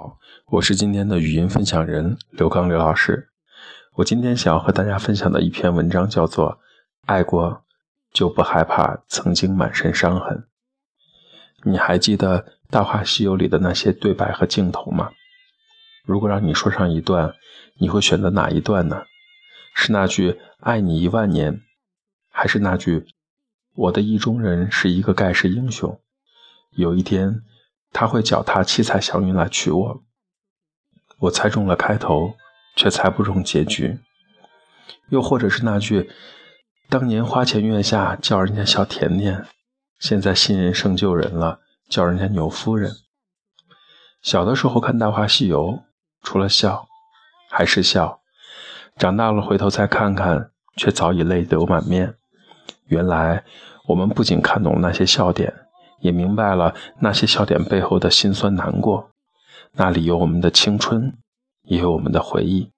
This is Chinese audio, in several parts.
好，我是今天的语音分享人刘刚刘老师。我今天想要和大家分享的一篇文章叫做《爱过就不害怕曾经满身伤痕》。你还记得《大话西游》里的那些对白和镜头吗？如果让你说上一段，你会选择哪一段呢？是那句“爱你一万年”，还是那句“我的意中人是一个盖世英雄”？有一天。他会脚踏七彩祥云来娶我，我猜中了开头，却猜不中结局。又或者是那句“当年花前月下叫人家小甜甜，现在新人胜旧人了，叫人家牛夫人”。小的时候看《大话西游》，除了笑，还是笑；长大了回头再看看，却早已泪流满面。原来我们不仅看懂了那些笑点。也明白了那些笑点背后的辛酸难过，那里有我们的青春，也有我们的回忆。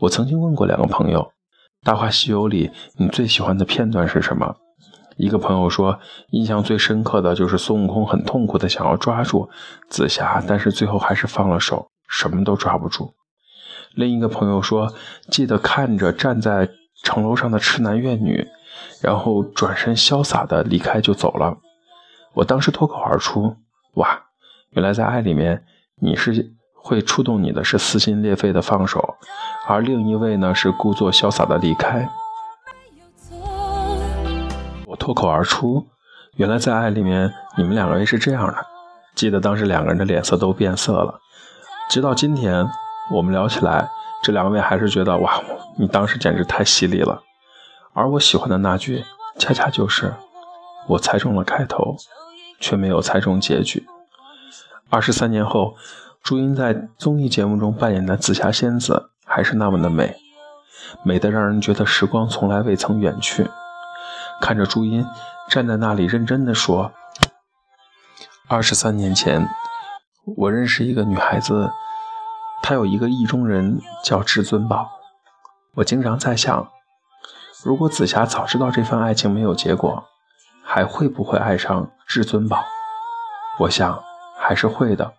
我曾经问过两个朋友，《大话西游》里你最喜欢的片段是什么？一个朋友说，印象最深刻的就是孙悟空很痛苦的想要抓住紫霞，但是最后还是放了手，什么都抓不住。另一个朋友说，记得看着站在城楼上的痴男怨女，然后转身潇洒的离开就走了。我当时脱口而出：“哇，原来在爱里面，你是会触动你的是撕心裂肺的放手，而另一位呢是故作潇洒的离开。”我脱口而出：“原来在爱里面，你们两个人是这样的。”记得当时两个人的脸色都变色了。直到今天，我们聊起来，这两位还是觉得：“哇，你当时简直太犀利了。”而我喜欢的那句，恰恰就是我猜中了开头。却没有猜中结局。二十三年后，朱茵在综艺节目中扮演的紫霞仙子还是那么的美，美得让人觉得时光从来未曾远去。看着朱茵站在那里，认真的说：“二十三年前，我认识一个女孩子，她有一个意中人叫至尊宝。我经常在想，如果紫霞早知道这份爱情没有结果。”还会不会爱上至尊宝？我想还是会的。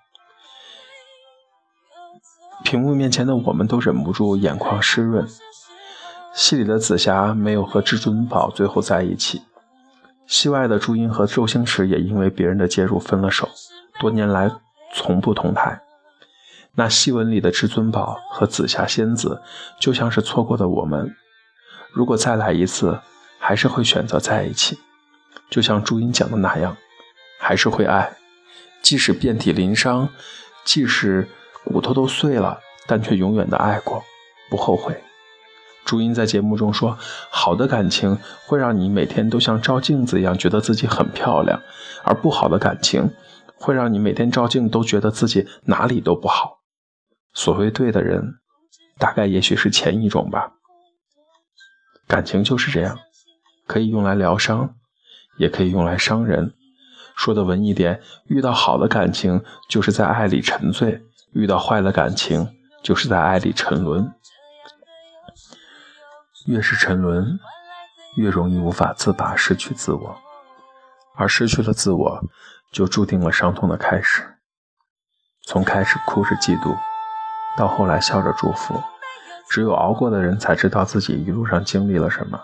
屏幕面前的我们都忍不住眼眶湿润。戏里的紫霞没有和至尊宝最后在一起，戏外的朱茵和周星驰也因为别人的介入分了手，多年来从不同台。那戏文里的至尊宝和紫霞仙子就像是错过的我们，如果再来一次，还是会选择在一起。就像朱茵讲的那样，还是会爱，即使遍体鳞伤，即使骨头都碎了，但却永远的爱过，不后悔。朱茵在节目中说：“好的感情会让你每天都像照镜子一样，觉得自己很漂亮；而不好的感情会让你每天照镜都觉得自己哪里都不好。”所谓对的人，大概也许是前一种吧。感情就是这样，可以用来疗伤。也可以用来伤人，说的文艺点，遇到好的感情就是在爱里沉醉，遇到坏的感情就是在爱里沉沦。越是沉沦，越容易无法自拔，失去自我，而失去了自我，就注定了伤痛的开始。从开始哭着嫉妒，到后来笑着祝福，只有熬过的人才知道自己一路上经历了什么。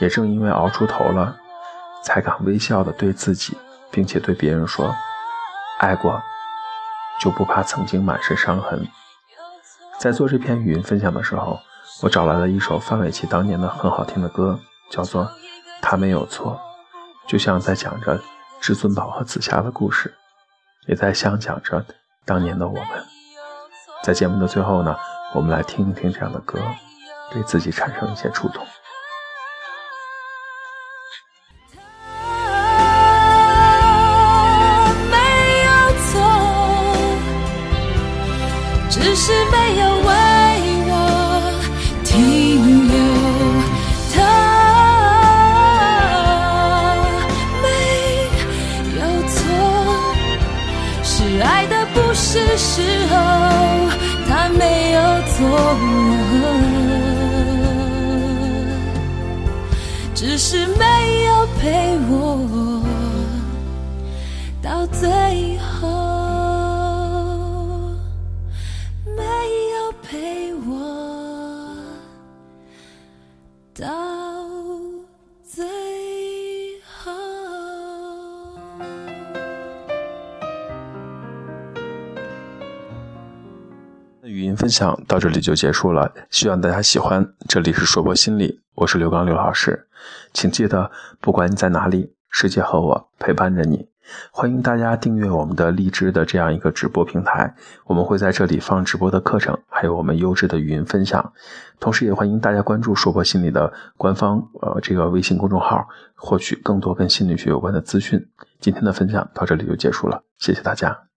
也正因为熬出头了。才敢微笑的对自己，并且对别人说：“爱过，就不怕曾经满身伤痕。”在做这篇语音分享的时候，我找来了一首范玮琪当年的很好听的歌，叫做《他没有错》，就像在讲着至尊宝和紫霞的故事，也在想讲着当年的我们。在节目的最后呢，我们来听一听这样的歌，对自己产生一些触动。只是没有为我停留，他没有错，是爱的不是时候，他没有错，只是没有陪我到最后。音分享到这里就结束了，希望大家喜欢。这里是说播心理，我是刘刚刘老师，请记得，不管你在哪里，世界和我陪伴着你。欢迎大家订阅我们的荔枝的这样一个直播平台，我们会在这里放直播的课程，还有我们优质的语音分享。同时，也欢迎大家关注说播心理的官方呃这个微信公众号，获取更多跟心理学有关的资讯。今天的分享到这里就结束了，谢谢大家。